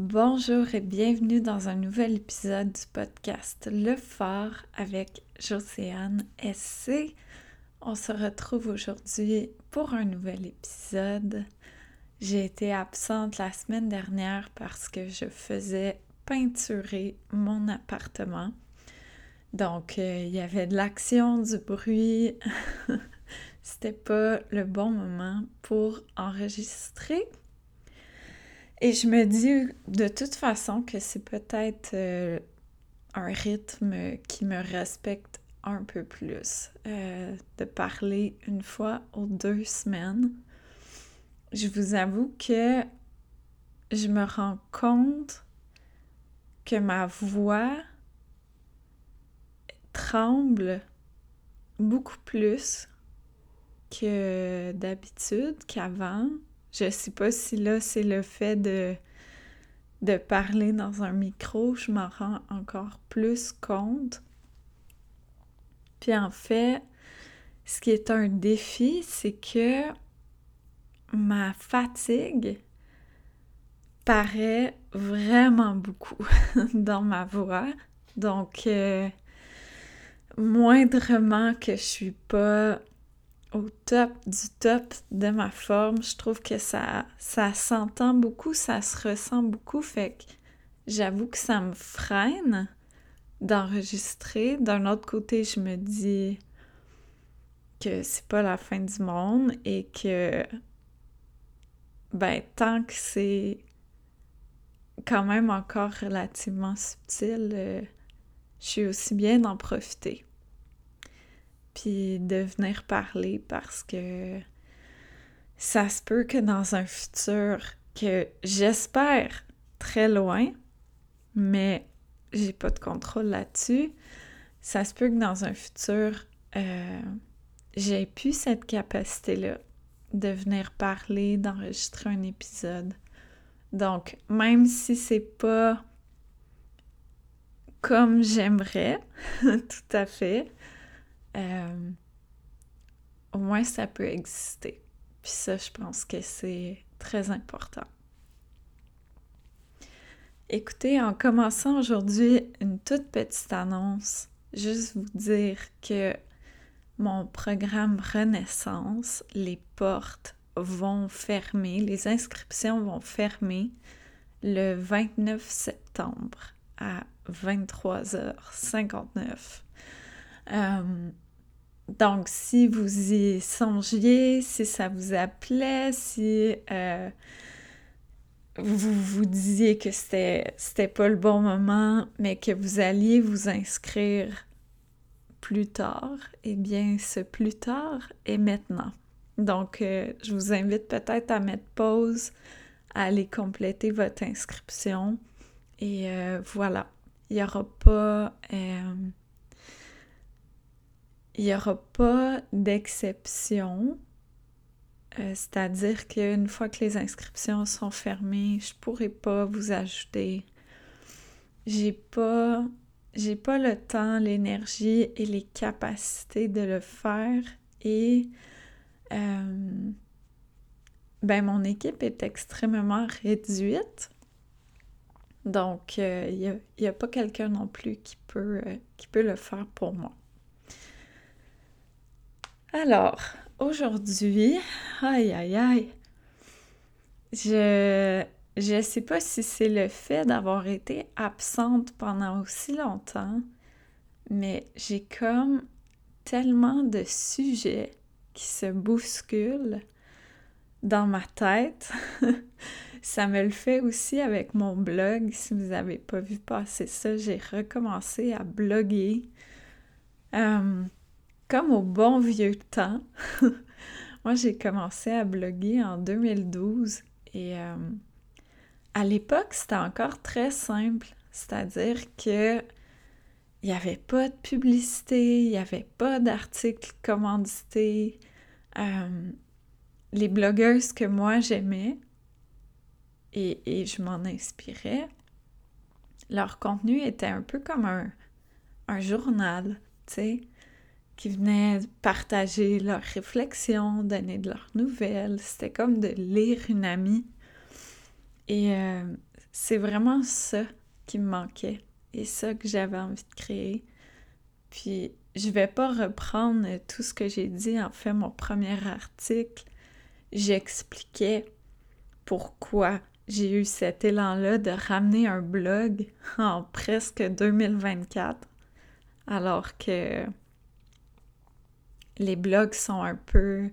Bonjour et bienvenue dans un nouvel épisode du podcast Le Phare avec Jocéane SC. On se retrouve aujourd'hui pour un nouvel épisode. J'ai été absente la semaine dernière parce que je faisais peinturer mon appartement. Donc, euh, il y avait de l'action, du bruit. C'était pas le bon moment pour enregistrer. Et je me dis de toute façon que c'est peut-être euh, un rythme qui me respecte un peu plus, euh, de parler une fois aux deux semaines. Je vous avoue que je me rends compte que ma voix tremble beaucoup plus que d'habitude, qu'avant. Je sais pas si là c'est le fait de, de parler dans un micro, je m'en rends encore plus compte. Puis en fait, ce qui est un défi, c'est que ma fatigue paraît vraiment beaucoup dans ma voix. Donc, euh, moindrement que je suis pas au top du top de ma forme. Je trouve que ça, ça s'entend beaucoup, ça se ressent beaucoup. Fait que j'avoue que ça me freine d'enregistrer. D'un autre côté, je me dis que c'est pas la fin du monde et que, ben, tant que c'est quand même encore relativement subtil, euh, je suis aussi bien d'en profiter puis de venir parler parce que ça se peut que dans un futur que j'espère très loin, mais j'ai pas de contrôle là-dessus, ça se peut que dans un futur, euh, j'ai plus cette capacité-là de venir parler, d'enregistrer un épisode. Donc, même si c'est pas comme j'aimerais, tout à fait, euh, au moins ça peut exister. Puis ça, je pense que c'est très important. Écoutez, en commençant aujourd'hui une toute petite annonce, juste vous dire que mon programme Renaissance, les portes vont fermer, les inscriptions vont fermer le 29 septembre à 23h59. Donc, si vous y songiez, si ça vous appelait, si euh, vous vous disiez que c'était, c'était pas le bon moment, mais que vous alliez vous inscrire plus tard, eh bien, ce plus tard est maintenant. Donc, euh, je vous invite peut-être à mettre pause, à aller compléter votre inscription. Et euh, voilà, il n'y aura pas il n'y aura pas d'exception. Euh, c'est-à-dire qu'une fois que les inscriptions sont fermées, je ne pourrai pas vous ajouter. J'ai pas j'ai pas le temps, l'énergie et les capacités de le faire et euh, ben mon équipe est extrêmement réduite. Donc, euh, il n'y a, pas quelqu'un non plus qui peut, qui peut le faire pour moi. Alors, aujourd'hui, aïe aïe aïe, je je sais pas si c'est le fait d'avoir été absente pendant aussi longtemps, mais j'ai comme tellement de sujets qui se bousculent dans ma tête. ça me le fait aussi avec mon blog. Si vous n'avez pas vu passer ça, j'ai recommencé à bloguer. Euh, comme au bon vieux temps. Moi, j'ai commencé à bloguer en 2012 et euh, à l'époque, c'était encore très simple. C'est-à-dire que il n'y avait pas de publicité, il n'y avait pas d'articles commandités. Euh, les blogueuses que moi j'aimais et, je m'en inspirais, leur contenu était un peu comme un journal, tu sais qui venaient partager leurs réflexions, donner de leurs nouvelles. C'était comme de lire une amie. Et euh, c'est vraiment ça qui me manquait et ça que j'avais envie de créer. Puis je vais pas reprendre tout ce que j'ai dit en fait mon premier article. J'expliquais pourquoi j'ai eu cet élan-là de ramener un blog en presque 2024 alors que les blogs sont un peu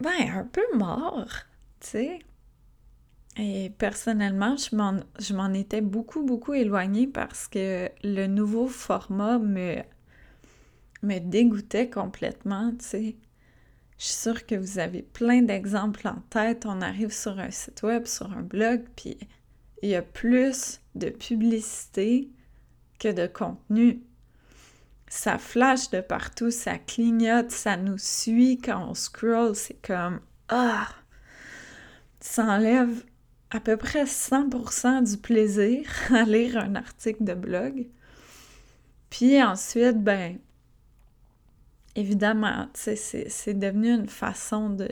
ben un peu morts, tu sais. Et personnellement, je m'en étais beaucoup, beaucoup éloignée parce que le nouveau format me, me dégoûtait complètement, tu sais. Je suis sûre que vous avez plein d'exemples en tête. On arrive sur un site web, sur un blog, puis il y a plus de publicité que de contenu. Ça flash de partout, ça clignote, ça nous suit quand on scroll. C'est comme Ah! Ça enlève à peu près 100% du plaisir à lire un article de blog. Puis ensuite, ben, évidemment, c'est devenu une façon de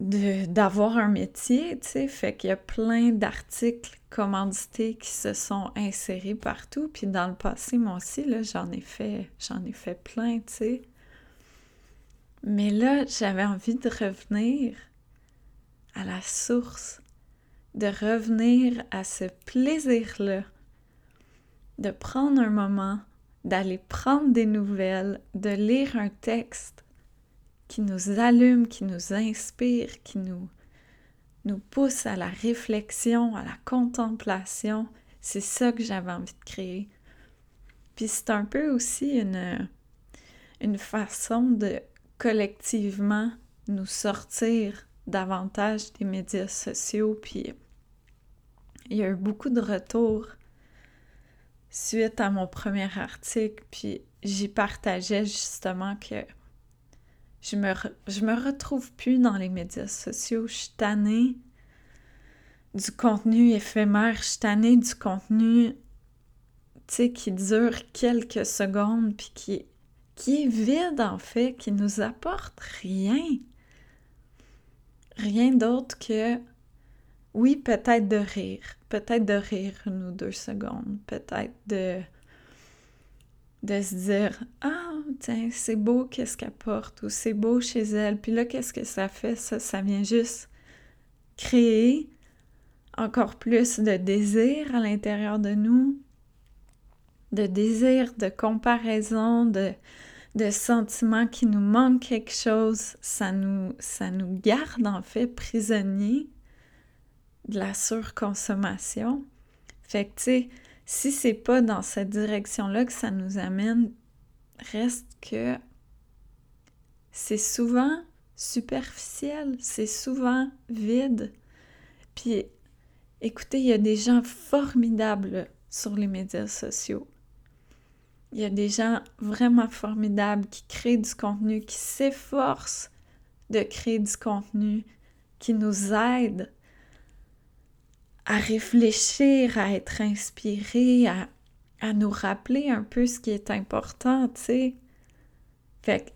d'avoir un métier, tu sais, fait qu'il y a plein d'articles commandités qui se sont insérés partout, puis dans le passé, moi aussi, là, j'en ai fait, j'en ai fait plein, tu sais. Mais là, j'avais envie de revenir à la source, de revenir à ce plaisir-là, de prendre un moment, d'aller prendre des nouvelles, de lire un texte qui nous allume, qui nous inspire, qui nous, pousse à la réflexion, à la contemplation. C'est ça que j'avais envie de créer. Puis c'est un peu aussi une, une façon de collectivement nous sortir davantage des médias sociaux. Puis il y a eu beaucoup de retours suite à mon premier article. Puis j'y partageais justement que je me, me retrouve plus dans les médias sociaux. Je suis tannée du contenu éphémère. Je suis tannée du contenu, qui dure quelques secondes puis qui, qui est vide en fait, qui nous apporte rien rien d'autre que, oui, peut-être de rire, peut-être de rire une ou deux secondes, peut-être de, de se dire, ah, tiens, c'est beau qu'est-ce qu'elle porte, ou c'est beau chez elle, puis là, qu'est-ce que ça fait? Ça, vient juste créer encore plus de désir à l'intérieur de nous, de désir, de comparaison, de, de sentiments qui nous manque quelque chose, ça nous, ça nous garde en fait prisonniers de la surconsommation. Fait que, tu sais, si c'est pas dans cette direction-là que ça nous amène, reste que c'est souvent superficiel, c'est souvent vide. Puis, écoutez, il y a des gens formidables sur les médias sociaux. Il y a des gens vraiment formidables qui créent du contenu, qui s'efforcent de créer du contenu, qui nous aident à réfléchir, à être inspirés, à, à nous rappeler un peu ce qui est important, tu sais. Fait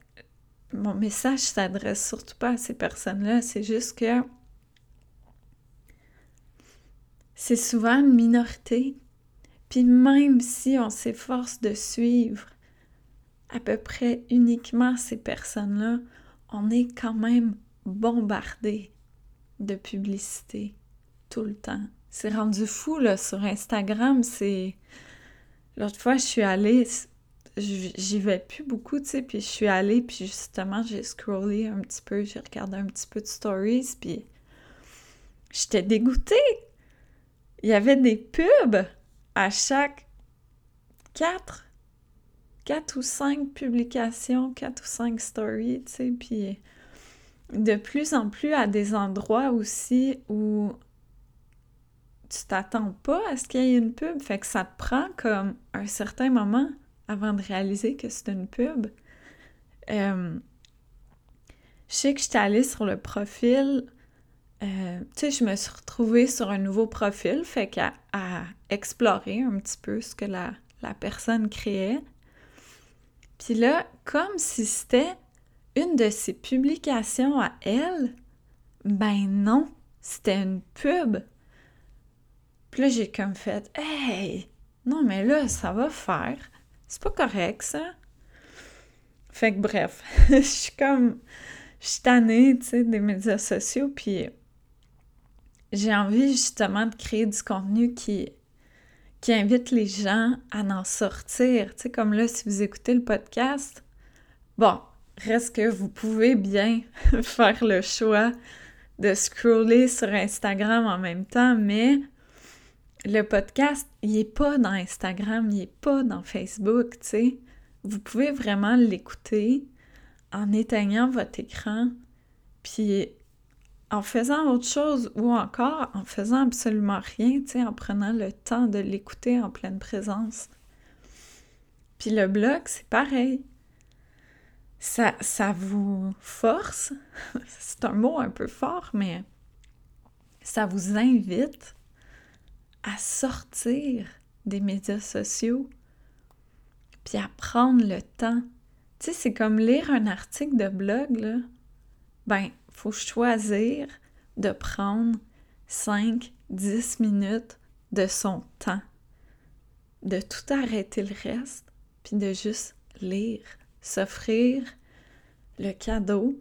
que mon message s'adresse surtout pas à ces personnes-là, c'est juste que c'est souvent une minorité puis même si on s'efforce de suivre à peu près uniquement ces personnes-là, on est quand même bombardé de publicité tout le temps. C'est rendu fou là sur Instagram, c'est l'autre fois je suis allée j'y vais plus beaucoup, tu sais, puis je suis allée puis justement, j'ai scrollé un petit peu, j'ai regardé un petit peu de stories puis j'étais dégoûtée. Il y avait des pubs à chaque quatre, quatre ou cinq publications, quatre ou cinq stories, tu sais, puis de plus en plus à des endroits aussi où tu t'attends pas à ce qu'il y ait une pub, fait que ça te prend comme un certain moment avant de réaliser que c'est une pub. Euh, je sais que j'étais allée sur le profil euh, tu sais, je me suis retrouvée sur un nouveau profil, fait qu'à explorer un petit peu ce que la, la personne créait. Puis là, comme si c'était une de ses publications à elle, ben non, c'était une pub. Puis là, j'ai comme fait Hey! Non, mais là, ça va faire. C'est pas correct, ça. Fait que bref, je suis comme. Je suis tannée, tu sais, des médias sociaux, puis j'ai envie justement de créer du contenu qui, qui invite les gens à en sortir. Tu sais, comme là, si vous écoutez le podcast, bon, reste que vous pouvez bien faire le choix de scroller sur Instagram en même temps, mais le podcast, il n'est pas dans Instagram, il n'est pas dans Facebook, tu sais. Vous pouvez vraiment l'écouter en éteignant votre écran, puis en faisant autre chose ou encore en faisant absolument rien, tu sais, en prenant le temps de l'écouter en pleine présence. Puis le blog, c'est pareil. Ça, ça vous force, c'est un mot un peu fort, mais ça vous invite à sortir des médias sociaux, puis à prendre le temps. Tu sais, c'est comme lire un article de blog, là. Ben, faut choisir de prendre 5, 10 minutes de son temps, de tout arrêter le reste, puis de juste lire, s'offrir le cadeau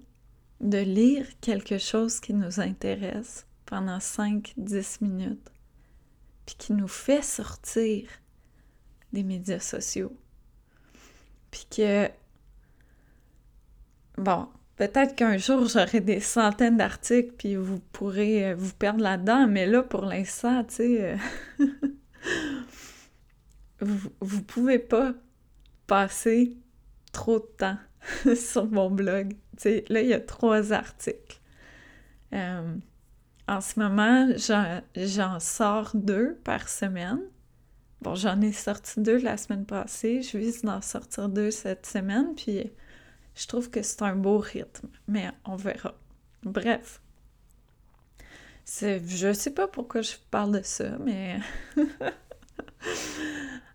de lire quelque chose qui nous intéresse pendant 5-10 minutes, puis qui nous fait sortir des médias sociaux. Puis que, bon, Peut-être qu'un jour, j'aurai des centaines d'articles, puis vous pourrez euh, vous perdre là-dedans, mais là, pour l'instant, tu sais, euh, vous, vous pouvez pas passer trop de temps sur mon blog. Tu sais, là, il y a trois articles. Euh, en ce moment, j'en sors deux par semaine. Bon, j'en ai sorti deux la semaine passée. Je vise d'en sortir deux cette semaine, puis je trouve que c'est un beau rythme, mais on verra. Bref. Je sais pas pourquoi je parle de ça, mais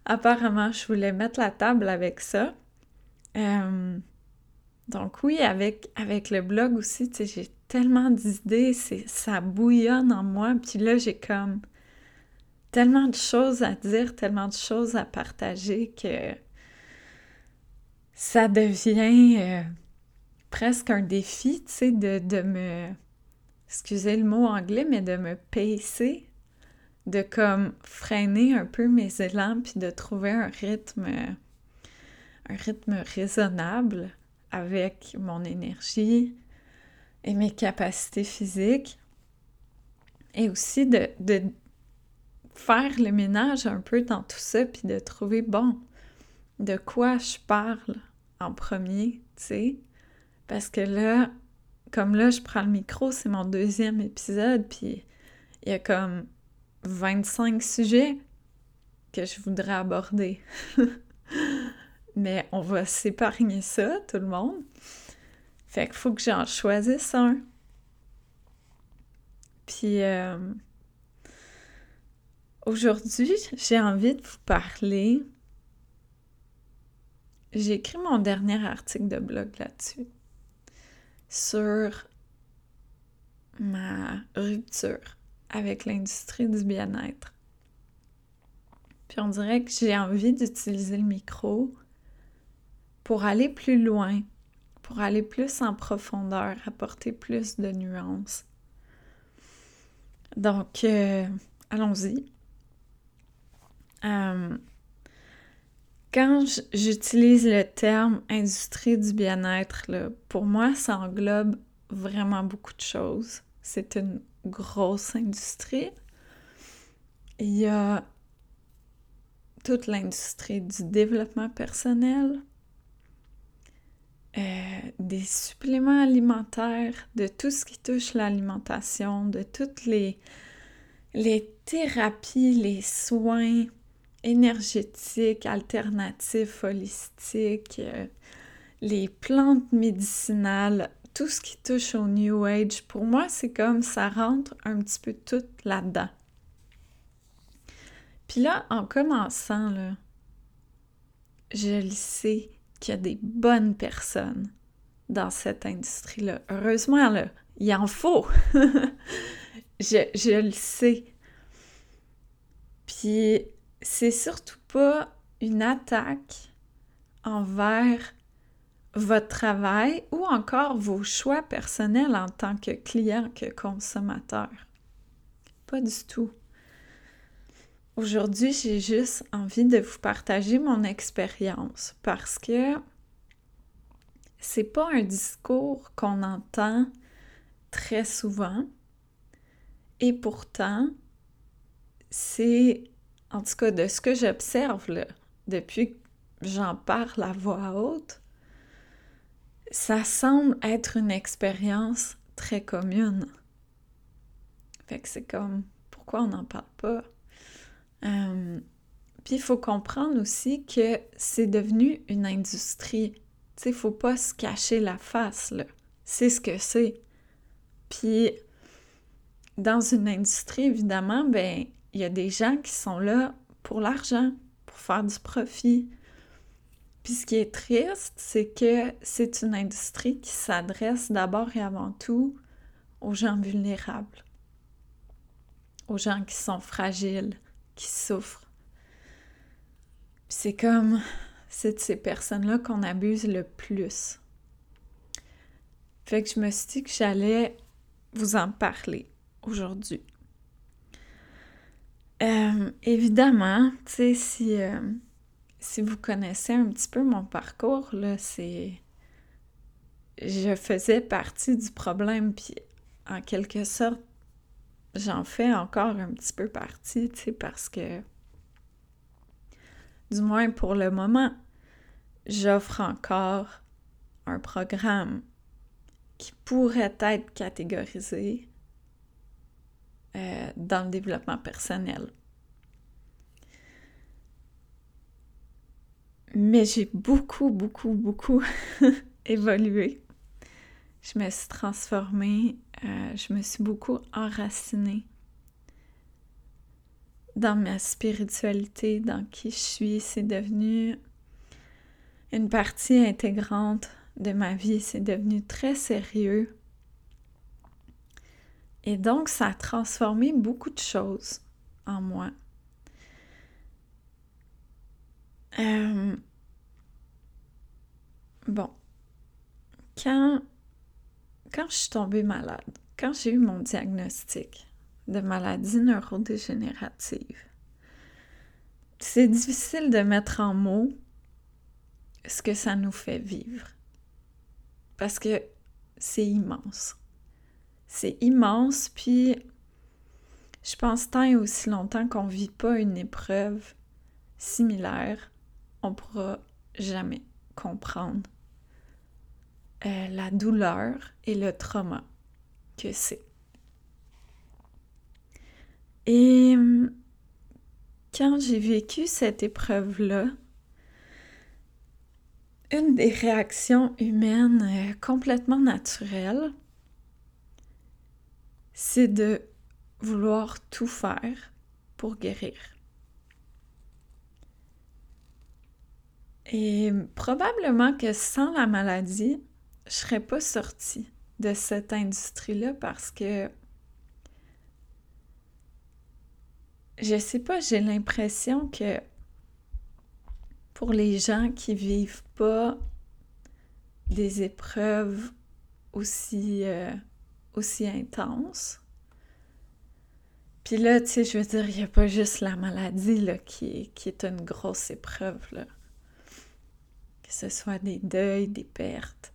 apparemment, je voulais mettre la table avec ça. Euh, donc oui, avec, avec le blog aussi, j'ai tellement d'idées, ça bouillonne en moi, puis là, j'ai comme tellement de choses à dire, tellement de choses à partager que ça devient euh, presque un défi, tu sais, de, me, excusez le mot anglais, mais de me pacer, de comme freiner un peu mes élans, puis de trouver un rythme, un rythme raisonnable avec mon énergie et mes capacités physiques. Et aussi de, de faire le ménage un peu dans tout ça, puis de trouver, bon, de quoi je parle en premier, tu sais. Parce que là, comme là, je prends le micro, c'est mon deuxième épisode, puis il y a comme 25 sujets que je voudrais aborder. Mais on va s'épargner ça, tout le monde. Fait qu'il faut que j'en choisisse un. Puis euh, aujourd'hui, j'ai envie de vous parler j'ai écrit mon dernier article de blog là-dessus, sur ma rupture avec l'industrie du bien-être. Puis on dirait que j'ai envie d'utiliser le micro pour aller plus loin, pour aller plus en profondeur, apporter plus de nuances. Donc, euh, allons-y. Euh, quand j'utilise le terme industrie du bien-être, pour moi, ça englobe vraiment beaucoup de choses. C'est une grosse industrie. Il y a toute l'industrie du développement personnel, euh, des suppléments alimentaires, de tout ce qui touche l'alimentation, de toutes les, les thérapies, les soins, énergétique, alternatif, holistique, euh, les plantes médicinales, tout ce qui touche au New Age, pour moi, c'est comme ça rentre un petit peu tout là-dedans. Puis là, en commençant, là, je le sais qu'il y a des bonnes personnes dans cette industrie-là. Heureusement, là, il en faut. je, je le sais. Puis c'est surtout pas une attaque envers votre travail ou encore vos choix personnels en tant que client, que consommateur. Pas du tout. Aujourd'hui, j'ai juste envie de vous partager mon expérience parce que c'est pas un discours qu'on entend très souvent et pourtant c'est en tout cas de ce que j'observe depuis que j'en parle à voix haute, ça semble être une expérience très commune. Fait que c'est comme, pourquoi on n'en parle pas? Euh, puis il faut comprendre aussi que c'est devenu une industrie. Tu sais, faut pas se cacher la face, là. C'est ce que c'est. Puis, dans une industrie, évidemment, ben, il y a des gens qui sont là pour l'argent, pour faire du profit, puis ce qui est triste, c'est que c'est une industrie qui s'adresse d'abord et avant tout aux gens vulnérables, aux gens qui sont fragiles, souffrent. C'est comme, c'est de ces personnes-là qu'on abuse le plus. Fait que je me suis dit que j'allais vous en parler aujourd'hui. Euh, évidemment, tu sais, si... Euh, si vous connaissez un petit peu mon parcours, là, c'est. Je faisais partie du problème, puis en quelque sorte, j'en fais encore un petit peu partie, tu sais, parce que. Du moins pour le moment, j'offre encore un programme qui pourrait être catégorisé euh, dans le développement personnel. Mais j'ai beaucoup, beaucoup, beaucoup évolué. Je me suis transformée, euh, je me suis beaucoup enracinée dans ma spiritualité, dans qui je suis. C'est devenu une partie intégrante de ma vie. C'est devenu très sérieux. Et donc, ça a transformé beaucoup de choses en moi. Euh, bon, quand, quand je suis tombée malade, quand j'ai eu mon diagnostic de maladie neurodégénérative, c'est difficile de mettre en mots ce que ça nous fait vivre. Parce que c'est immense. C'est immense, puis je pense tant et aussi longtemps qu'on ne vit pas une épreuve similaire, on pourra jamais comprendre euh, la douleur et le trauma que c'est. Et hum, quand j'ai vécu cette épreuve-là, une des réactions humaines euh, complètement naturelles, c'est de vouloir tout faire pour guérir. Et probablement que sans la maladie, je serais pas sortie de cette industrie-là parce que je sais pas, j'ai l'impression que pour les gens qui vivent pas des épreuves aussi, euh, aussi intenses, puis là, tu sais, je veux dire, il n'y a pas juste la maladie qui, qui est une grosse épreuve. Que ce soit des deuils, des pertes.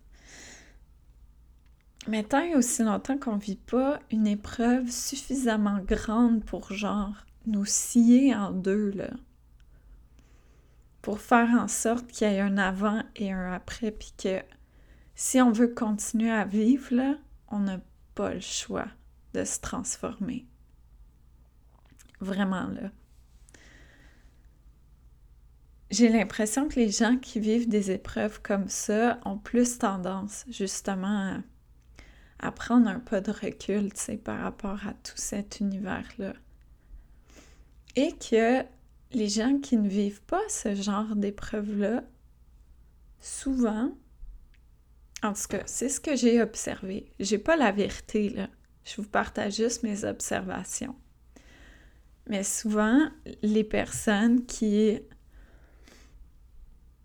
Mais tant aussi longtemps qu'on ne vit pas une épreuve suffisamment grande pour genre nous scier en deux, là. Pour faire en sorte qu'il y ait un avant et un après, puis que si on veut continuer à vivre, là, on n'a pas le choix de se transformer. Vraiment, là j'ai l'impression que les gens qui vivent des épreuves comme ça ont plus tendance justement à, prendre un pas de recul, tu par rapport à tout cet univers-là. Et que les gens qui ne vivent pas ce genre d'épreuve-là, souvent, en tout cas, c'est ce que j'ai observé. J'ai pas la vérité. Je vous partage juste mes observations. Mais souvent, les personnes qui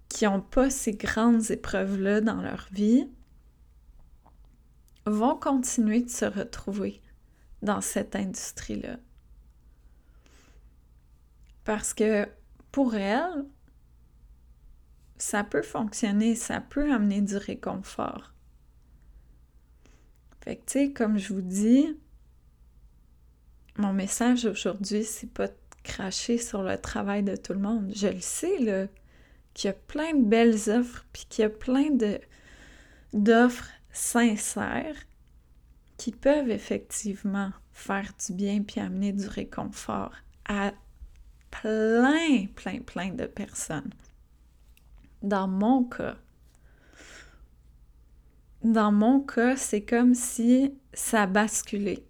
qui n'ont pas ces grandes épreuves-là dans leur vie vont continuer de se retrouver dans cette industrie-là. Parce que pour elles, ça peut fonctionner, ça peut amener du réconfort. Fait que, tu sais, comme je vous dis, mon message aujourd'hui, c'est pas de cracher sur le travail de tout le monde. Je le sais, là, qu'il y a plein de belles offres, puis qu'il y a plein d'offres sincères qui peuvent effectivement faire du bien puis amener du réconfort à plein, plein, plein de personnes. Dans mon cas, dans mon cas, c'est comme si ça basculait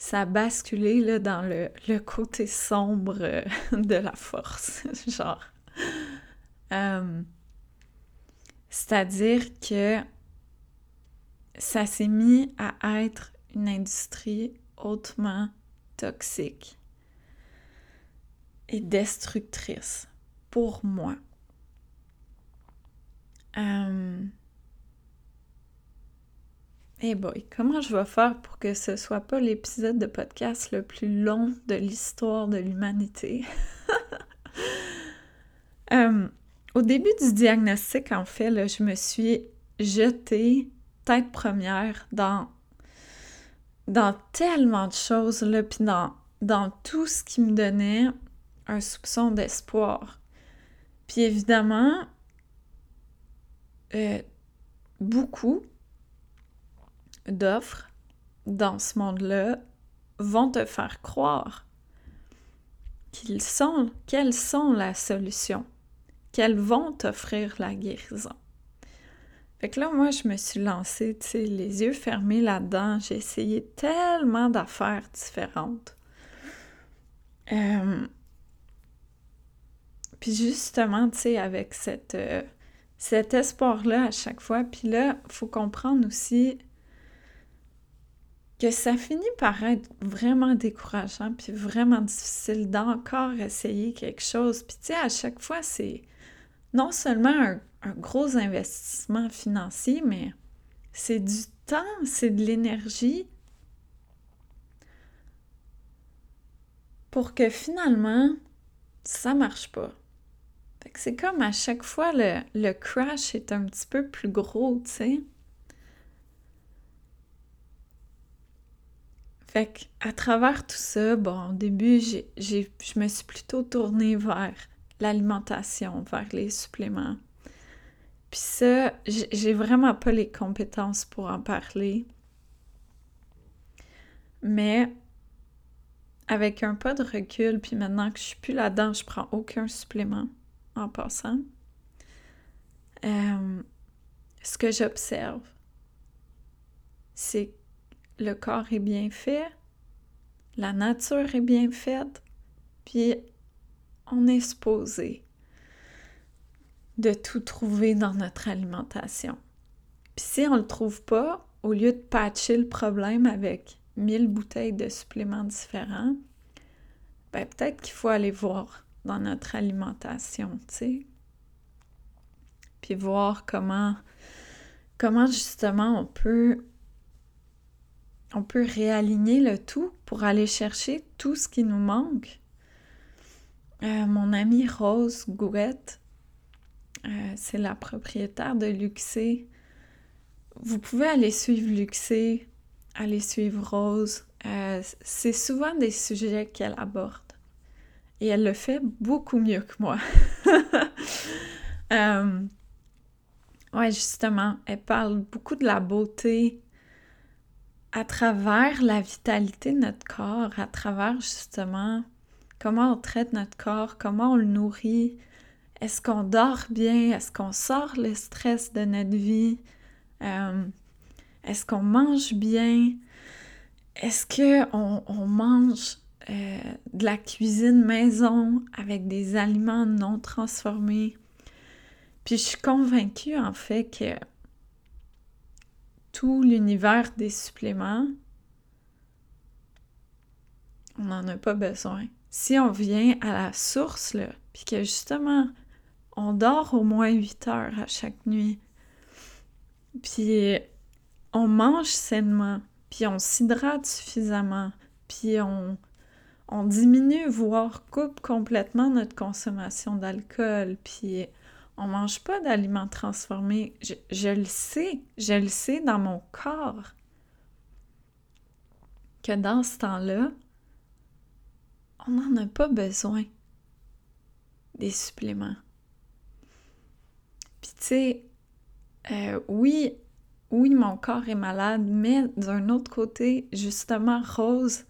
ça a basculé là, dans le, côté sombre de la force, genre. Euh, c'est-à-dire que ça s'est mis à être une industrie hautement toxique et destructrice pour moi. Euh, eh boy, comment je vais faire pour que ce soit pas l'épisode de podcast le plus long de l'histoire de l'humanité? Euh, au début du diagnostic, en fait, je me suis jetée première dans, dans tellement de choses, là, puis dans, dans tout ce qui me donnait un soupçon d'espoir. Puis évidemment, euh, beaucoup d'offres dans ce monde-là vont te faire croire qu'ils sont, quelles sont la solution, qu'elles vont t'offrir la guérison. Fait que là, moi, je me suis lancée, tu sais, les yeux fermés là-dedans. J'ai essayé tellement d'affaires différentes. Euh, puis justement, tu sais, avec cette, euh, cet espoir-là à chaque fois, puis là, faut comprendre aussi que ça finit par être vraiment décourageant, puis vraiment difficile d'encore essayer quelque chose. Puis tu sais, à chaque fois, c'est non seulement un, gros investissement financier, mais c'est du temps, c'est de l'énergie pour que finalement, ça marche pas. c'est comme à chaque fois, le, le crash est un petit peu plus gros, tu sais. Fait à travers tout ça, bon, au début, j'ai, je me suis plutôt tournée vers l'alimentation, vers les suppléments. Puis ça, j'ai vraiment pas les compétences pour en parler. Mais avec un pas de recul, puis maintenant que je suis plus là-dedans, je prends aucun supplément en passant. Euh, ce que j'observe, c'est le corps est bien fait, la nature est bien faite, puis on est supposé de tout trouver dans notre alimentation. Puis si on ne le trouve pas, au lieu de patcher le problème avec mille bouteilles de suppléments différents, ben peut-être qu'il faut aller voir dans notre alimentation, tu sais. Puis voir comment comment justement on peut on peut réaligner le tout pour aller chercher tout ce qui nous manque. Euh, mon amie Rose Gouette, euh, c'est la propriétaire de Luxé. Vous pouvez aller suivre Luxé, aller suivre Rose. Euh, c'est souvent des sujets qu'elle aborde. Et elle le fait beaucoup mieux que moi. ouais, justement, elle parle beaucoup de la beauté, à travers la vitalité de notre corps, à travers justement comment on traite notre corps, comment on le nourrit, est-ce qu'on dort bien, est-ce qu'on sort le stress de notre vie, euh, est-ce qu'on mange bien, est-ce qu'on on mange euh, de la cuisine maison avec des aliments non transformés? Puis je suis convaincue en fait que tout l'univers des suppléments on n'en a pas besoin. Si on vient à la source, là, puis que justement, on dort au moins 8 heures à chaque nuit, puis on mange sainement, puis on s'hydrate suffisamment, puis on, on diminue, voire coupe complètement notre consommation d'alcool, puis on mange pas d'aliments transformés. Je, je, le sais, je le sais dans mon corps que dans ce temps-là, on n'en a pas besoin des suppléments. Tu sais, euh, oui, oui, mon corps est malade, mais d'un autre côté, justement, Rose,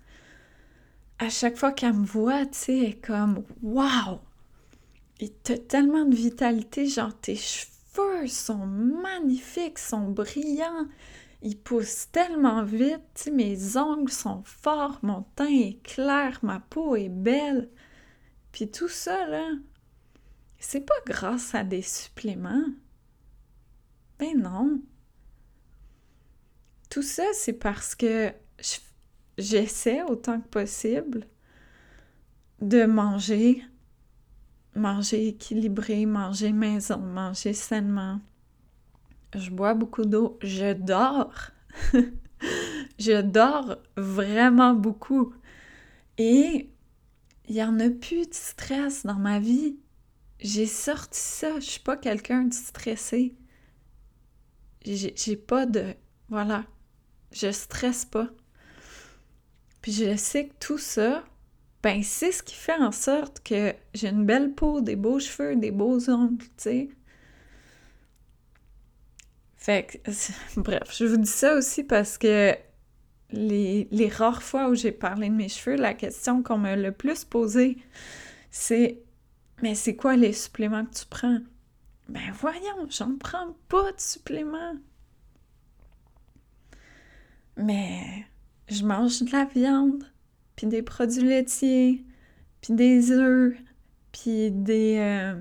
à chaque fois qu'elle me voit, tu sais, elle est comme Waouh! Et t'as tellement de vitalité, genre tes cheveux sont magnifiques, sont brillants, ils poussent tellement vite, mes ongles sont forts, mon teint est clair, ma peau est belle. Puis tout ça, là, c'est pas grâce à des suppléments. Ben non. Tout ça, c'est parce que j'essaie autant que possible de manger, manger équilibré, manger maison, manger sainement. Je bois beaucoup d'eau, je dors. je dors vraiment beaucoup. Et il n'y en a plus de stress dans ma vie. J'ai sorti ça. Je suis pas quelqu'un de stressé. J'ai pas de. Voilà. Je stresse pas. Puis je sais que tout ça, ben c'est ce qui fait en sorte que j'ai une belle peau, des beaux cheveux, des beaux ongles, tu sais. Fait que, bref, je vous dis ça aussi parce que les, les rares fois où j'ai parlé de mes cheveux, la question qu'on m'a le plus posée, c'est Mais c'est quoi les suppléments que tu prends? Ben voyons, j'en prends pas de suppléments. Mais je mange de la viande, puis des produits laitiers, puis des œufs, puis des... Euh,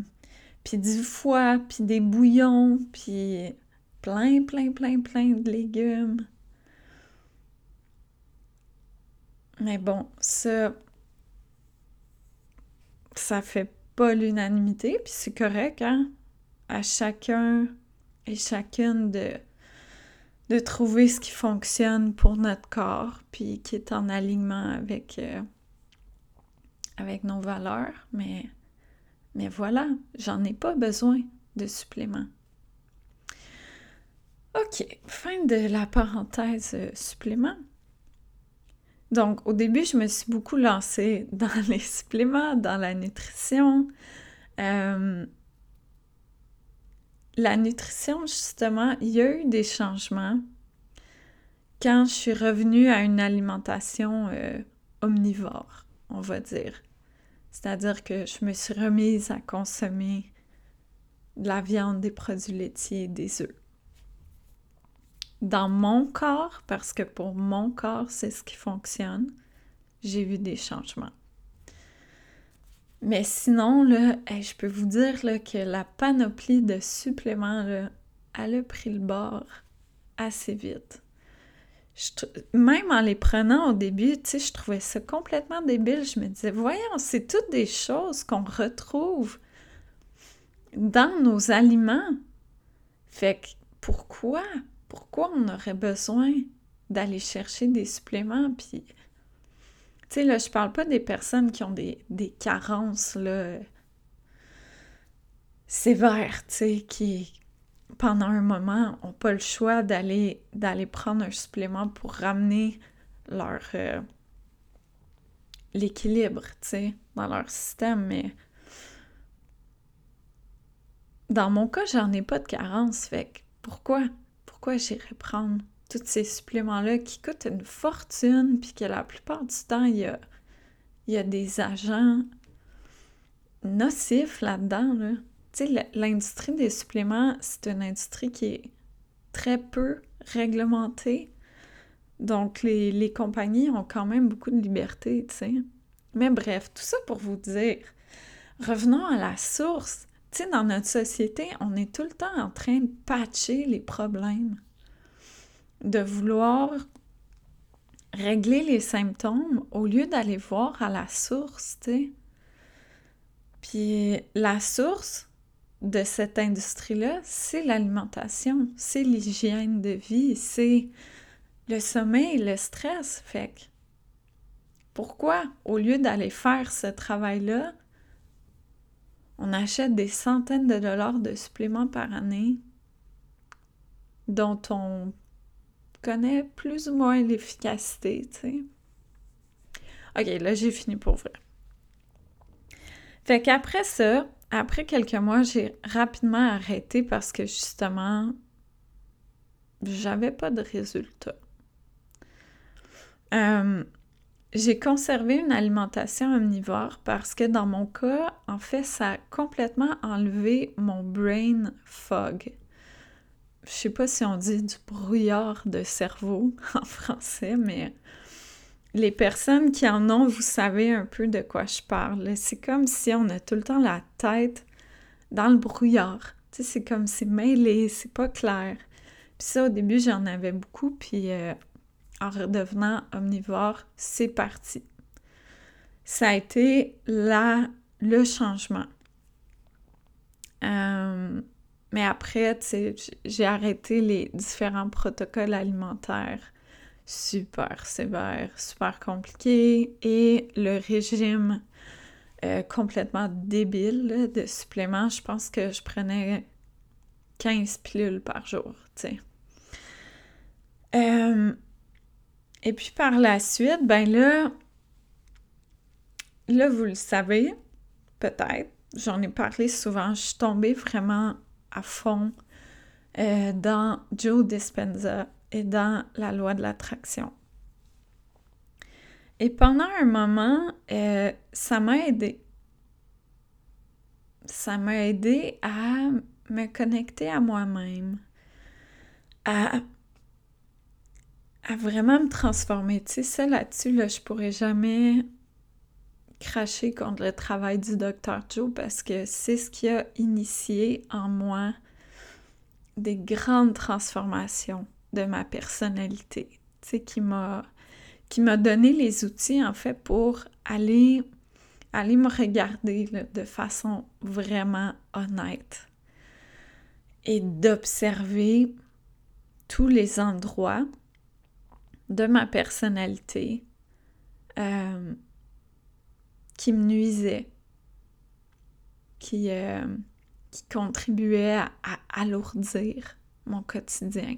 puis du foie, puis des bouillons, puis plein, plein, plein, plein de légumes. Mais bon, ça... Ça fait pas l'unanimité, puis c'est correct, hein? À chacun et chacune de de trouver ce qui fonctionne pour notre corps, puis qui est en alignement avec, euh, avec nos valeurs. Mais, mais voilà, j'en ai pas besoin de suppléments. OK, fin de la parenthèse euh, supplément. Donc, au début, je me suis beaucoup lancée dans les suppléments, dans la nutrition. Euh, la nutrition, justement, il y a eu des changements quand je suis revenue à une alimentation euh, omnivore, on va dire. C'est-à-dire que je me suis remise à consommer de la viande, des produits laitiers, des œufs. Dans mon corps, parce que pour mon corps, c'est ce qui fonctionne, j'ai vu des changements. Mais sinon, là, je peux vous dire que la panoplie de suppléments, là, elle a pris le bord assez vite. même en les prenant au début, tu sais, je trouvais ça complètement débile. Je me disais, voyons, c'est toutes des choses qu'on retrouve dans nos aliments. Fait que pourquoi? Pourquoi on aurait besoin d'aller chercher des suppléments? Puis tu sais, là, je parle pas des personnes qui ont des, carences, là, sévères, tu sais, qui, pendant un moment, n'ont pas le choix d'aller, prendre un supplément pour ramener leur... Euh, l'équilibre, tu sais, dans leur système, mais... Dans mon cas, j'en ai pas de carence, fait que pourquoi? Pourquoi j'irais prendre tous ces suppléments-là qui coûtent une fortune, puis que la plupart du temps, il y a, il y a des agents nocifs là-dedans. Là. Tu sais, l'industrie des suppléments, c'est une industrie qui est très peu réglementée. Donc, les, les compagnies ont quand même beaucoup de liberté, tu sais. Mais bref, tout ça pour vous dire, revenons à la source. Tu dans notre société, on est tout le temps en train de patcher les problèmes de vouloir régler les symptômes au lieu d'aller voir à la source, tu sais. Puis la source de cette industrie-là, c'est l'alimentation, c'est l'hygiène de vie, c'est le sommeil, le stress. Fait pourquoi, au lieu d'aller faire ce travail-là, on achète des centaines de dollars de suppléments par année dont on connaît plus ou moins l'efficacité, tu sais. Ok, là j'ai fini pour vrai. Fait qu'après ça, après quelques mois, j'ai rapidement arrêté parce que justement, j'avais pas de résultat. Euh, j'ai conservé une alimentation omnivore parce que dans mon cas, en fait, ça a complètement enlevé mon brain fog. Je sais pas si on dit du brouillard de cerveau en français, mais les personnes qui en ont, vous savez un peu de quoi je parle. C'est comme si on a tout le temps la tête dans le brouillard. C'est comme c'est mêlé, c'est pas clair. Puis ça, au début, j'en avais beaucoup, puis euh, en redevenant omnivore, c'est parti. Ça a été là le changement. Euh, mais après, j'ai arrêté les différents protocoles alimentaires super sévères, super compliqués et le régime euh, complètement débile de suppléments. Je pense que je prenais 15 pilules par jour. Euh, et puis par la suite, ben là, là, vous le savez, peut-être, j'en ai parlé souvent, je suis tombée vraiment à fond euh, dans Joe Dispenza et dans la loi de l'attraction. Et pendant un moment, euh, ça m'a aidé. Ça m'a aidé à me connecter à moi-même, à à vraiment me transformer. Tu sais, ça là-dessus, là, je pourrais jamais cracher contre le travail du docteur Joe parce que c'est ce qui a initié en moi des grandes transformations de ma personnalité, tu sais, qui m'a qui m'a donné les outils en fait pour aller aller me regarder de façon vraiment honnête et d'observer tous les endroits de ma personnalité euh, qui me nuisait, qui, euh, contribuait à, alourdir mon quotidien.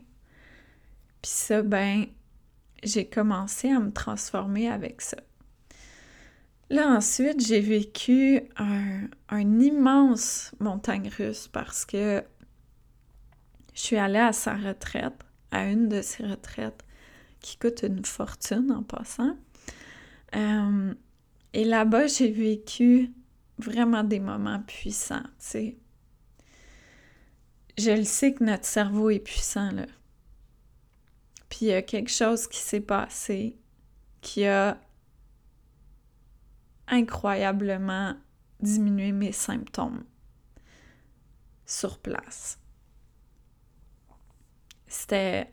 Puis ça, ben, j'ai commencé à me transformer avec ça. Là, ensuite, j'ai vécu un, un, immense montagne russe parce que je suis allée à sa retraite, à une de ses retraites, qui coûte une fortune en passant. Euh, et là-bas, j'ai vécu vraiment des moments puissants. Je le sais que notre cerveau est puissant, là. Puis il y a quelque chose qui s'est passé qui a incroyablement diminué mes symptômes sur place. C'était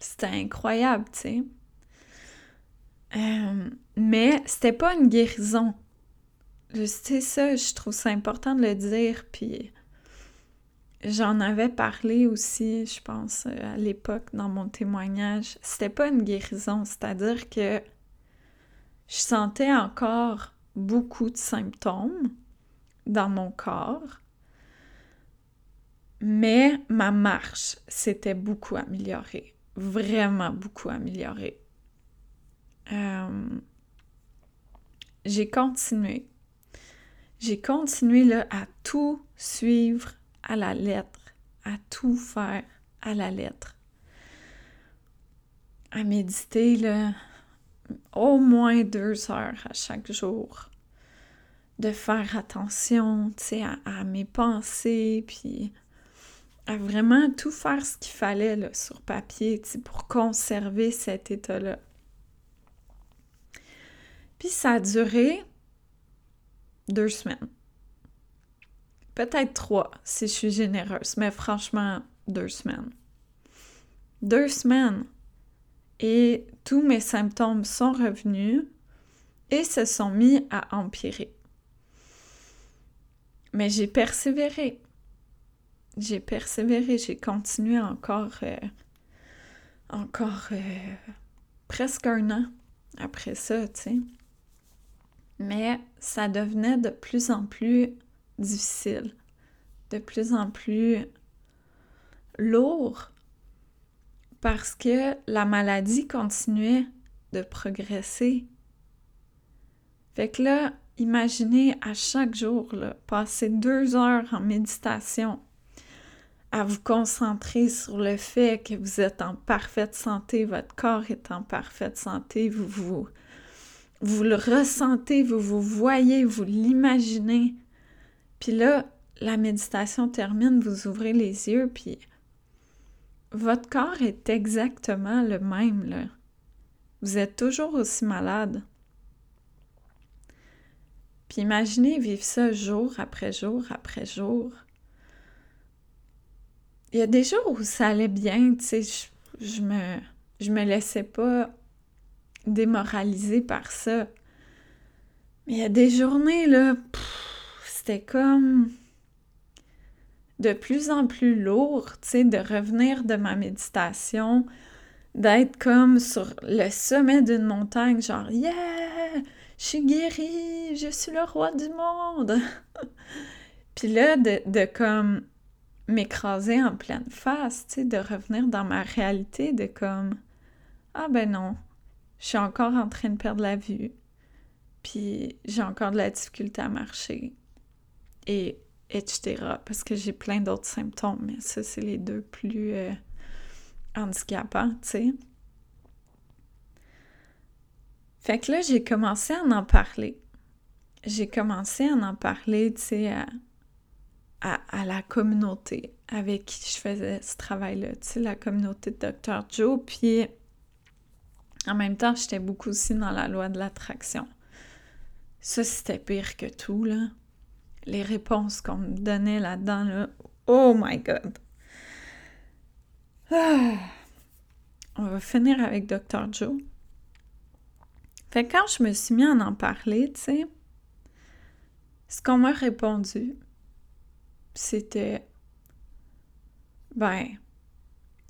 c'était incroyable, tu sais. Euh, mais c'était pas une guérison. Sais, ça, je trouve ça important de le dire, puis j'en avais parlé aussi, je pense, à l'époque dans mon témoignage. C'était pas une guérison, c'est-à-dire que je sentais encore beaucoup de symptômes dans mon corps, mais ma marche s'était beaucoup améliorée vraiment beaucoup amélioré. Euh, j'ai continué. J'ai continué à tout suivre à la lettre, à tout faire à la lettre. À méditer là, au moins deux heures à chaque jour. De faire attention, à, à mes pensées, puis vraiment tout faire ce qu'il fallait sur papier pour conserver cet état-là. Puis ça a duré deux semaines. Peut-être trois si je suis généreuse, mais franchement, deux semaines. Deux semaines. et tous mes symptômes sont revenus et se sont mis à empirer. Mais j'ai persévéré. J'ai persévéré, j'ai continué encore, euh, encore euh, presque un an après ça, tu sais. Mais ça devenait de plus en plus difficile, de plus en plus lourd parce que la maladie continuait de progresser. Fait que là, imaginez à chaque jour, passer deux heures en méditation, à vous concentrer sur le fait que vous êtes en parfaite santé, votre corps est en parfaite santé, vous vous, le ressentez, vous vous voyez, vous l'imaginez. Puis là, la méditation termine, vous ouvrez les yeux, puis votre corps est exactement le même. Vous êtes toujours aussi malade. Puis imaginez vivre ça jour après jour après jour. Il y a des jours où ça allait bien, tu sais, je, me, je me laissais pas démoraliser par ça. Mais il y a des journées, là, c'était comme de plus en plus lourd, tu sais, de revenir de ma méditation, d'être comme sur le sommet d'une montagne, genre, yeah, je suis guérie, je suis le roi du monde. Puis là, de, de comme m'écraser en pleine face, tu sais, de revenir dans ma réalité, de comme, ah ben non, je suis encore en train de perdre la vue, puis j'ai encore de la difficulté à marcher. Et etc. Parce que j'ai plein d'autres symptômes, mais ça, c'est les deux plus euh, handicapants, tu sais. Fait que là, j'ai commencé à en parler. J'ai commencé à en parler, tu sais, la communauté avec qui je faisais ce travail-là, tu sais, la communauté de Dr. Joe. Puis, en même temps, j'étais beaucoup aussi dans la loi de l'attraction. Ça, c'était pire que tout, là les réponses qu'on me donnait là-dedans, là, oh my god! Ah. On va finir avec Dr. Joe. Fait que quand je me suis mis à en parler, tu sais, ce qu'on m'a répondu, c'était ben,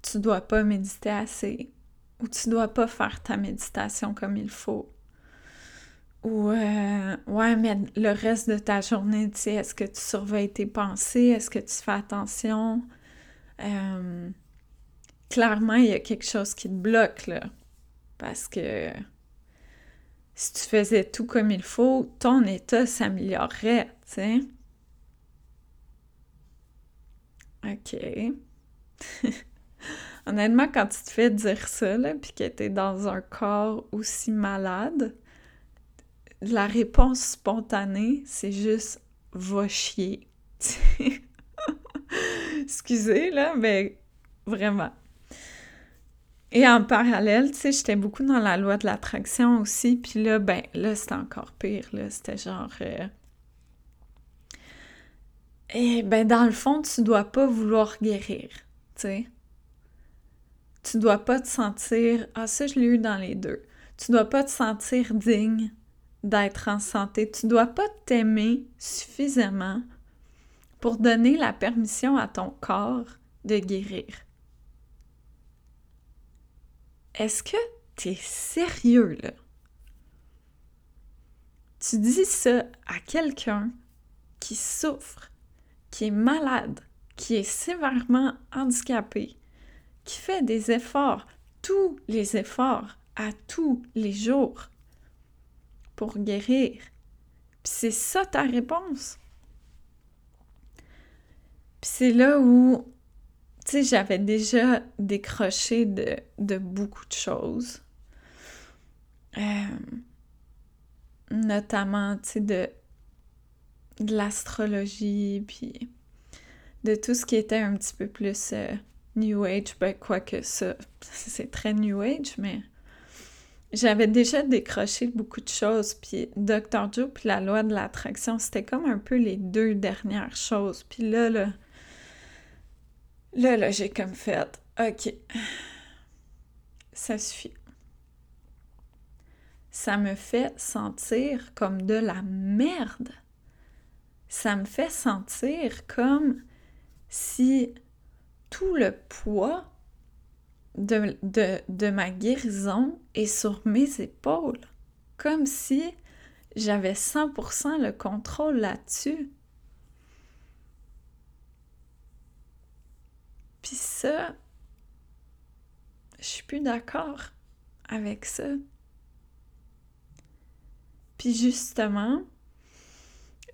tu dois pas méditer assez ou tu dois pas faire ta méditation comme il faut ou, euh, ouais, mais le reste de ta journée, tu sais, est-ce que tu surveilles tes pensées? Est-ce que tu fais attention? Euh, clairement, il y a quelque chose qui te bloque, là. Parce que si tu faisais tout comme il faut, ton état s'améliorerait, tu sais. OK. Honnêtement, quand tu te fais dire ça, là, puis que t'es dans un corps aussi malade, la réponse spontanée, c'est juste va chier. Excusez, là, mais vraiment. Et en parallèle, tu sais, j'étais beaucoup dans la loi de l'attraction aussi. Puis là, ben, là, c'était encore pire, là. C'était genre... Euh, et ben, dans le fond, tu dois pas vouloir guérir, tu sais. Tu dois pas te sentir... Ah, ça, je l'ai eu dans les deux. Tu dois pas te sentir digne d'être en santé. Tu dois pas t'aimer suffisamment pour donner la permission à ton corps de guérir. Est-ce que tu es sérieux là? Tu dis ça à quelqu'un qui souffre, qui est malade, qui est sévèrement handicapé, qui fait des efforts, tous les efforts, à tous les jours, pour guérir. Puis c'est ça ta réponse? Puis c'est là où, tu sais, j'avais déjà décroché de, beaucoup de choses. Euh, notamment, tu sais, de, de l'astrologie, puis de tout ce qui était un petit peu plus euh, New Age, ben quoi que ça, c'est très New Age, mais j'avais déjà décroché beaucoup de choses, puis Dr. Joe puis la loi de l'attraction, c'était comme un peu les deux dernières choses. Puis là, là, là, là j'ai comme fait, OK, ça suffit. ça me fait sentir comme de la merde. Ça me fait sentir comme si tout le poids de, ma guérison est sur mes épaules. Comme si j'avais 100% le contrôle là-dessus. Puis ça, je suis plus d'accord avec ça. Puis justement,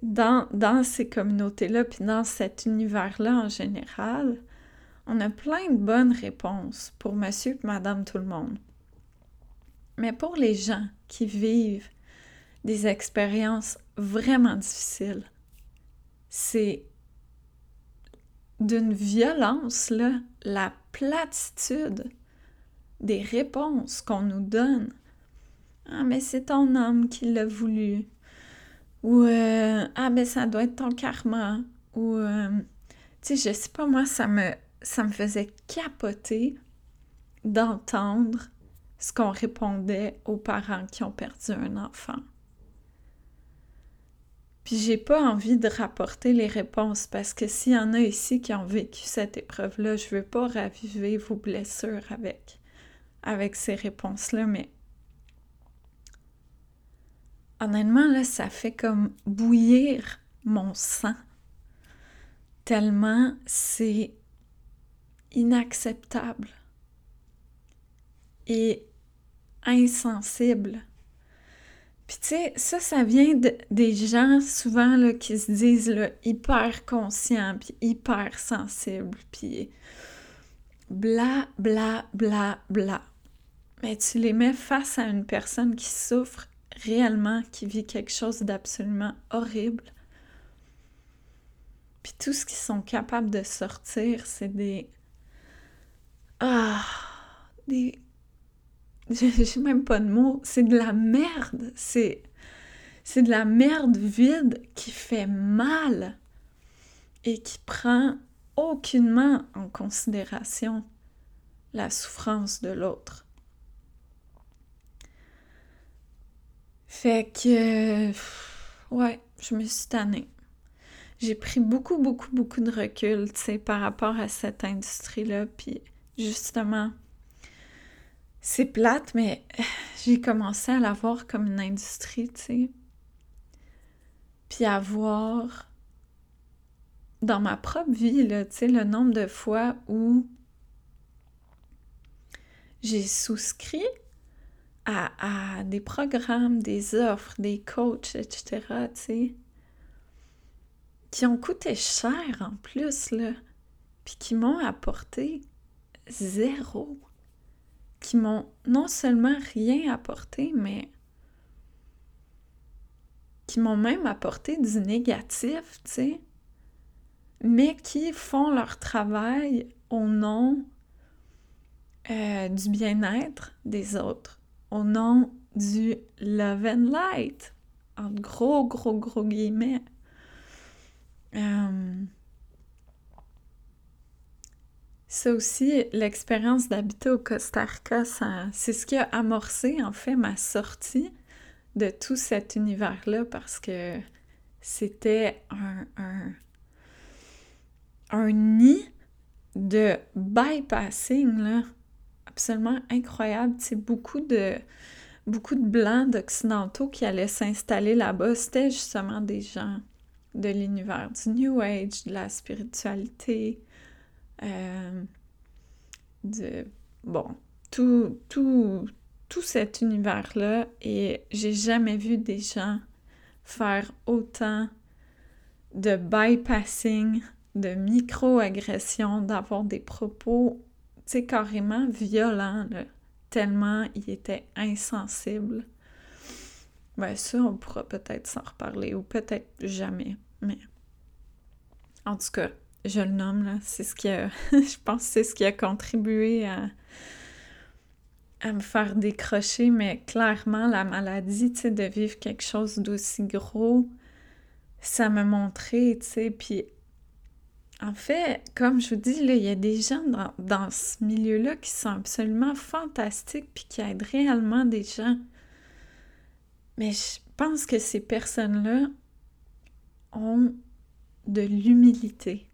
dans, dans ces communautés-là, puis dans cet univers-là en général, on a plein de bonnes réponses pour monsieur et madame tout le monde. Mais pour les gens qui vivent des expériences vraiment difficiles, c'est d'une violence, là, la platitude des réponses qu'on nous donne. Ah, mais c'est ton homme qui l'a voulu. Ou euh, Ah, mais ça doit être ton karma. Ou euh, Tu sais, je sais pas, moi, ça me, ça me faisait capoter d'entendre ce qu'on répondait aux parents qui ont perdu un enfant. Puis j'ai pas envie de rapporter les réponses parce que s'il y en a ici qui ont vécu cette épreuve-là, je veux pas raviver vos blessures avec, avec ces réponses-là, mais honnêtement, là, ça fait comme bouillir mon sang. Tellement c'est inacceptable et insensible puis tu sais, ça, ça vient des gens souvent là, qui se disent là, hyper conscients, puis hyper sensibles, puis bla, bla, bla, bla. Mais tu les mets face à une personne qui souffre réellement, qui vit quelque chose d'absolument horrible. Puis tout ce qu'ils sont capables de sortir, c'est des... Ah! Des j'ai même pas de mots, c'est de la merde, c'est c'est de la merde vide qui fait mal et qui prend aucunement en considération la souffrance de l'autre. Fait que ouais, je me suis tannée. J'ai pris beaucoup beaucoup beaucoup de recul, tu sais, par rapport à cette industrie là puis justement c'est plate, mais j'ai commencé à la voir comme une industrie, tu sais. Puis à voir dans ma propre vie, là, tu sais, le nombre de fois où j'ai souscrit à, des programmes, des offres, des coachs, etc., qui ont coûté cher en plus, là, puis qui m'ont apporté zéro qui m'ont non seulement rien apporté, mais qui m'ont même apporté du négatif, tu sais, mais qui font leur travail au nom euh, du bien-être des autres, au nom du love and light, en gros, gros, gros guillemets. Euh, ça aussi, l'expérience d'habiter au Costa Rica, c'est ce qui a amorcé en fait ma sortie de tout cet univers-là parce que c'était un, nid de bypassing là, absolument incroyable. C'est beaucoup de beaucoup de blancs d'occidentaux qui allaient s'installer là-bas. C'était justement des gens de l'univers du New Age, de la spiritualité, euh, de, bon, tout, tout, tout cet univers-là et j'ai jamais vu des gens faire autant de bypassing, de micro-agressions, d'avoir des propos, sais, carrément violents, tellement ils étaient insensibles. Ben ça, on pourra peut-être s'en reparler ou peut-être jamais, mais en tout cas, je le nomme, là, c'est ce qui a, je pense c'est ce qui a contribué à, à me faire décrocher, mais clairement, la maladie, tu sais, de vivre quelque chose d'aussi gros, ça m'a montré, tu sais, puis en fait, comme je vous dis, il y a des gens dans, ce milieu-là qui sont absolument fantastiques puis qui aident réellement des gens. Mais je pense que ces personnes-là ont de l'humilité.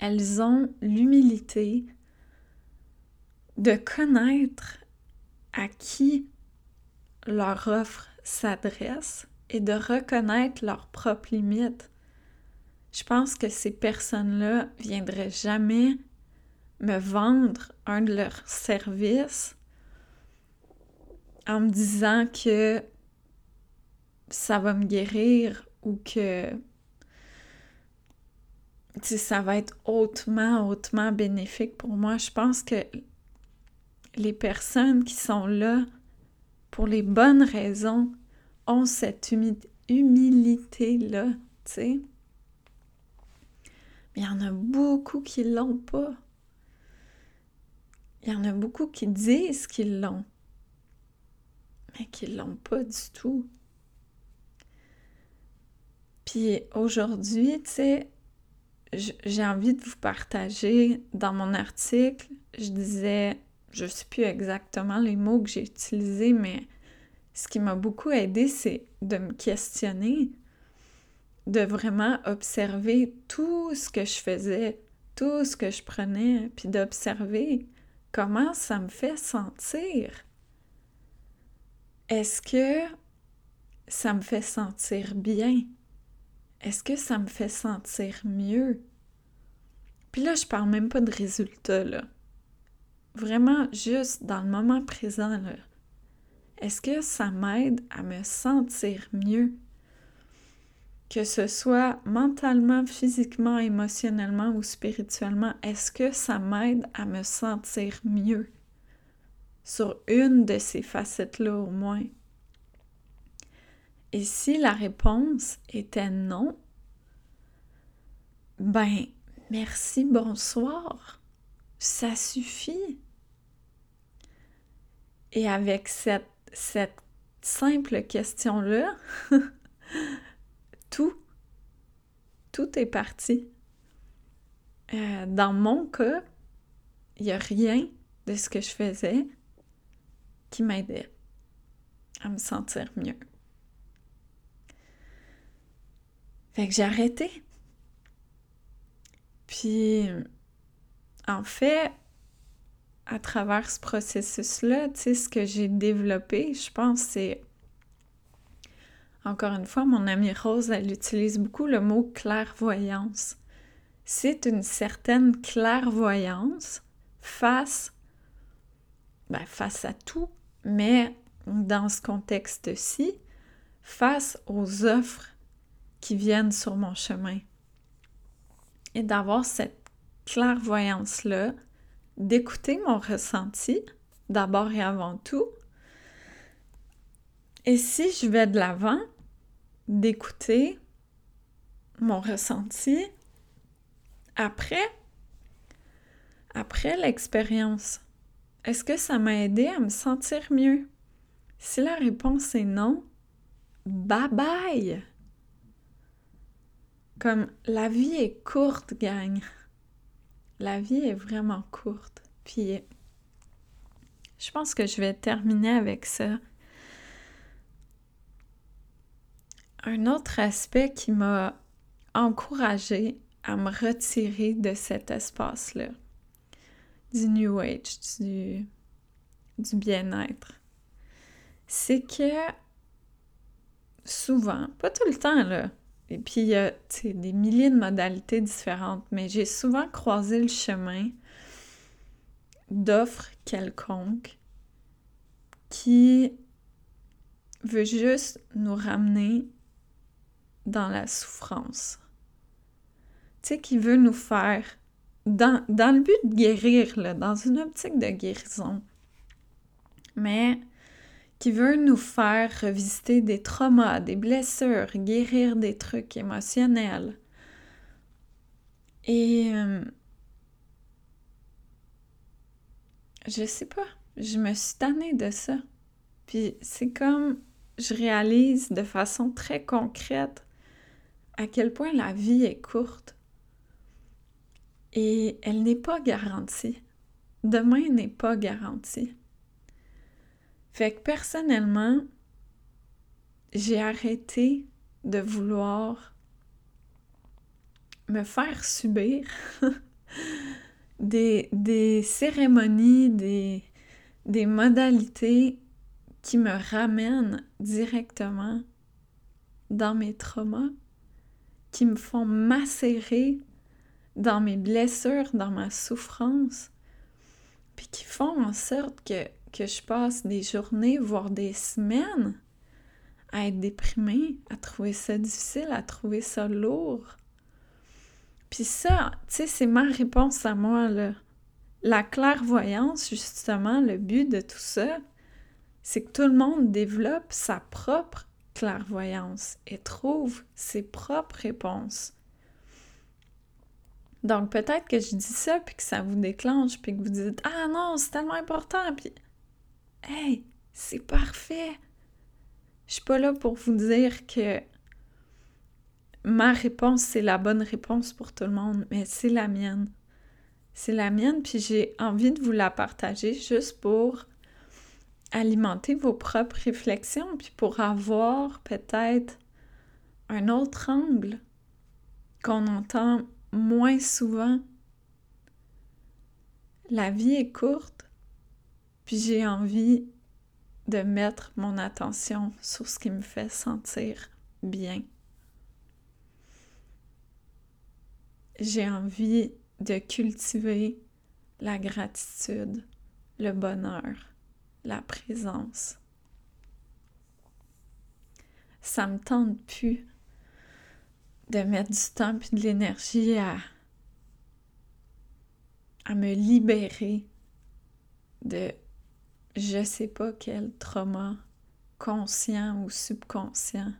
Elles ont l'humilité de connaître à qui leur offre s'adresse et de reconnaître leurs propres limites. Je pense que ces personnes-là viendraient jamais me vendre un de leurs services en me disant que ça va me guérir ou que ça va être hautement, hautement bénéfique pour moi. Je pense que les personnes qui sont là pour les bonnes raisons ont cette humilité-là, tu sais. Il y en a beaucoup qui l'ont pas. Il y en a beaucoup qui disent qu'ils l'ont, mais qui l'ont pas du tout. Puis aujourd'hui, tu sais, j'ai envie de vous partager dans mon article, je disais, je sais plus exactement les mots que j'ai utilisés, mais ce qui m'a beaucoup aidé, c'est de me questionner, de vraiment observer tout ce que je faisais, tout ce que je prenais, puis d'observer comment ça me fait sentir. Est-ce que ça me fait sentir bien? Est-ce que ça me fait sentir mieux? Puis là, je parle même pas de résultats, là. Vraiment, juste dans le moment présent, là. Est-ce que ça m'aide à me sentir mieux? Que ce soit mentalement, physiquement, émotionnellement ou spirituellement, est-ce que ça m'aide à me sentir mieux? Sur une de ces facettes-là au moins? Et si la réponse était non, ben, merci, bonsoir, ça suffit. Et avec cette, cette simple question-là, tout, tout est parti. Euh, dans mon cas, il n'y a rien de ce que je faisais qui m'aidait à me sentir mieux. Fait que j'ai arrêté. Puis, en fait, à travers ce processus-là, tu sais, ce que j'ai développé, je pense, c'est... Encore une fois, mon amie Rose, elle utilise beaucoup le mot clairvoyance. C'est une certaine clairvoyance face, ben, face à tout, mais dans ce contexte-ci, face aux offres qui viennent sur mon chemin. Et d'avoir cette clairvoyance-là, d'écouter mon ressenti, d'abord et avant tout. Et si je vais de l'avant, d'écouter mon ressenti après, après l'expérience. Est-ce que ça m'a aidé à me sentir mieux? Si la réponse est non, bye bye! Comme la vie est courte, gang. La vie est vraiment courte. Puis je pense que je vais terminer avec ça. Un autre aspect qui m'a encouragé à me retirer de cet espace-là, du New Age, du, du bien-être, c'est que souvent, pas tout le temps là, et puis, il y a des milliers de modalités différentes, mais j'ai souvent croisé le chemin d'offres quelconques qui veut juste nous ramener dans la souffrance. Tu sais, qui veut nous faire, dans, dans le but de guérir, là, dans une optique de guérison, mais qui veut nous faire revisiter des traumas, des blessures, guérir des trucs émotionnels. Et euh, je sais pas, je me suis tannée de ça. Puis c'est comme je réalise de façon très concrète à quel point la vie est courte. Et elle n'est pas garantie. Demain n'est pas garanti. Fait que personnellement, j'ai arrêté de vouloir me faire subir des, cérémonies, des modalités qui me ramènent directement dans mes traumas, qui me font macérer dans mes blessures, dans ma souffrance, puis qui font en sorte que, je passe des journées, voire des semaines à être déprimée, à trouver ça difficile, à trouver ça lourd. Puis ça, tu sais, c'est ma réponse à moi, là. La clairvoyance, justement, le but de tout ça, c'est que tout le monde développe sa propre clairvoyance et trouve ses propres réponses. Donc peut-être que je dis ça puis que ça vous déclenche puis que vous dites ah non, c'est tellement important puis hey, c'est parfait. Je suis pas là pour vous dire que ma réponse c'est la bonne réponse pour tout le monde, mais c'est la mienne. C'est la mienne puis j'ai envie de vous la partager juste pour alimenter vos propres réflexions, puis pour avoir peut-être un autre angle qu'on entend moins souvent. La vie est courte, puis j'ai envie de mettre mon attention sur ce qui me fait sentir bien. J'ai envie de cultiver la gratitude, le bonheur la présence. Ça me tente plus de mettre du temps et de l'énergie à, me libérer de je sais pas quel trauma conscient ou subconscient.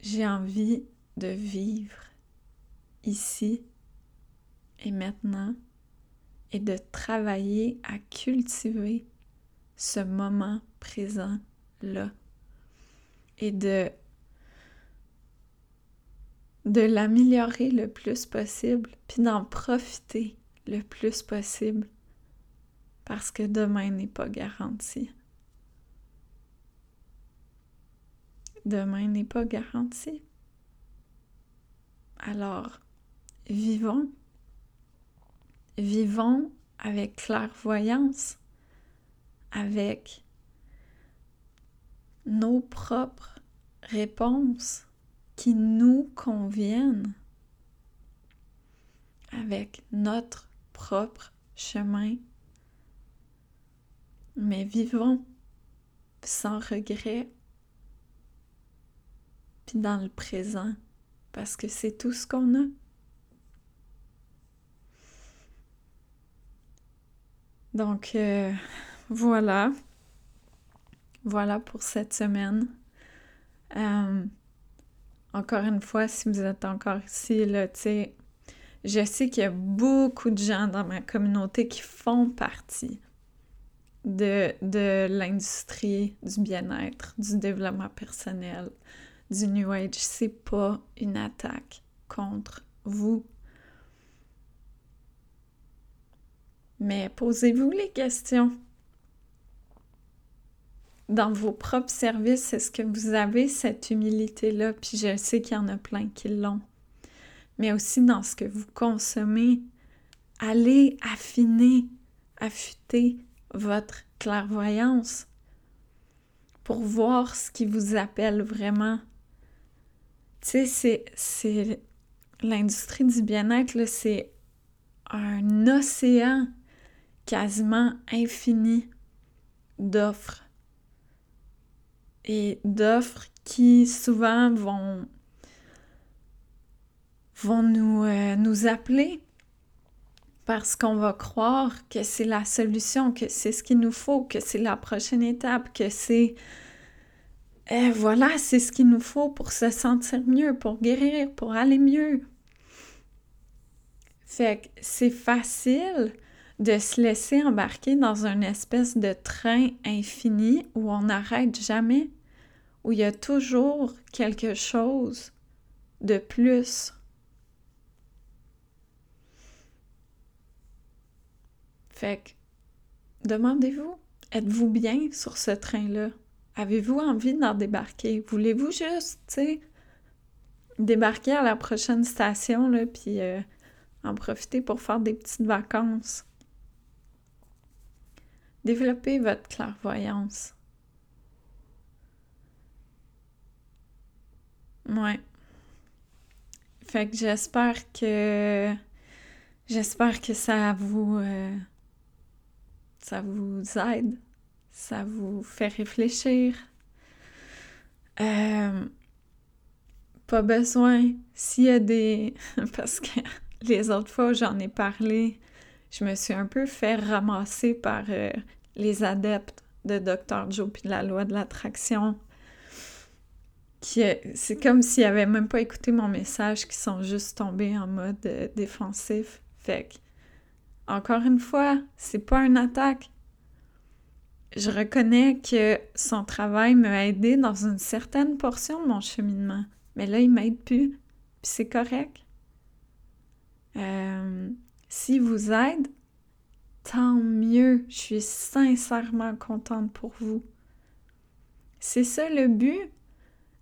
J'ai envie de vivre ici et maintenant et de travailler à cultiver ce moment présent-là et de, de l'améliorer le plus possible, puis d'en profiter le plus possible, parce que demain n'est pas garanti. Demain n'est pas garanti. Alors, vivons vivons avec clairvoyance, avec nos propres réponses qui nous conviennent, avec notre propre chemin. Mais vivons sans regret, puis dans le présent, parce que c'est tout ce qu'on a. Donc euh, voilà. Voilà pour cette semaine. Euh, encore une fois, si vous êtes encore ici, là, tu je sais qu'il y a beaucoup de gens dans ma communauté qui font partie de, de l'industrie du bien-être, du développement personnel, du New Age. C'est pas une attaque contre vous. Mais posez-vous les questions. Dans vos propres services, est-ce que vous avez cette humilité-là? Puis je sais qu'il y en a plein qui l'ont. Mais aussi dans ce que vous consommez, allez affiner, affûter votre clairvoyance pour voir ce qui vous appelle vraiment. Tu sais, c'est l'industrie du bien-être, c'est un océan quasiment infini d'offres. Et d'offres qui souvent vont, vont nous, euh, nous appeler parce qu'on va croire que c'est la solution, que c'est ce qu'il nous faut, que c'est la prochaine étape, que c'est... Eh, voilà, c'est ce qu'il nous faut pour se sentir mieux, pour guérir, pour aller mieux. Fait que c'est facile de se laisser embarquer dans une espèce de train infini où on n'arrête jamais, où il y a toujours quelque chose de plus. Fait que, demandez-vous, êtes-vous bien sur ce train-là? Avez-vous envie d'en débarquer? Voulez-vous juste, tu sais, débarquer à la prochaine station, là, puis euh, en profiter pour faire des petites vacances? Développez votre clairvoyance. Ouais. Fait que j'espère que j'espère que ça vous euh, ça vous aide, ça vous fait réfléchir. Euh, pas besoin s'il y a des parce que les autres fois j'en ai parlé, je me suis un peu fait ramasser par euh, les adeptes de Dr. Joe puis de la loi de l'attraction c'est comme s'ils n'avaient même pas écouté mon message, qui sont juste tombés en mode euh, défensif. Fait que, encore une fois, c'est pas une attaque. Je reconnais que son travail m'a aidé dans une certaine portion de mon cheminement. Mais là, il m'aide plus. Puis c'est correct. Euh, S'il vous aide, tant mieux. Je suis sincèrement contente pour vous. C'est ça le but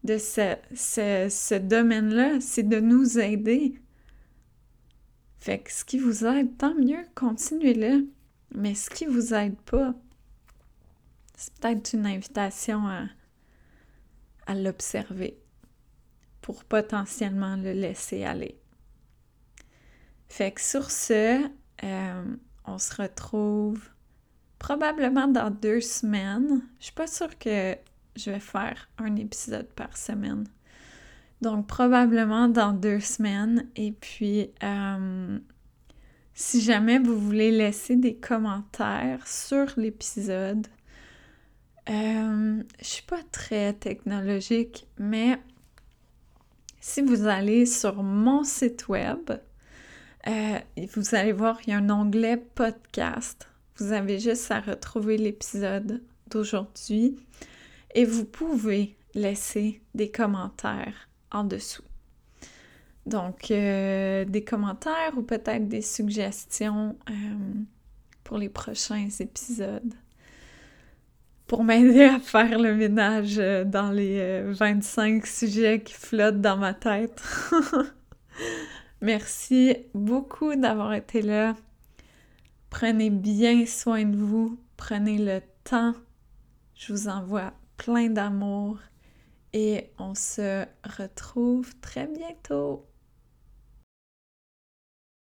de ce, domaine-là, c'est de nous aider. Fait que ce qui vous aide, tant mieux, continuez-le. Mais ce qui vous aide pas, c'est peut-être une invitation à l'observer pour potentiellement le laisser aller. Fait que sur ce, euh, on se retrouve probablement dans deux semaines. Je suis pas sûre que je vais faire un épisode par semaine. Donc probablement dans deux semaines. Et puis, euh, si jamais vous voulez laisser des commentaires sur l'épisode, euh, je suis pas très technologique, mais si vous allez sur mon site web, euh, vous allez voir, il y a un onglet podcast. Vous avez juste à retrouver l'épisode d'aujourd'hui et vous pouvez laisser des commentaires en dessous. Donc, euh, des commentaires ou peut-être des suggestions euh, pour les prochains épisodes pour m'aider à faire le ménage dans les 25 sujets qui flottent dans ma tête. Merci beaucoup d'avoir été là. Prenez bien soin de vous. Prenez le temps. Je vous envoie plein d'amour et on se retrouve très bientôt.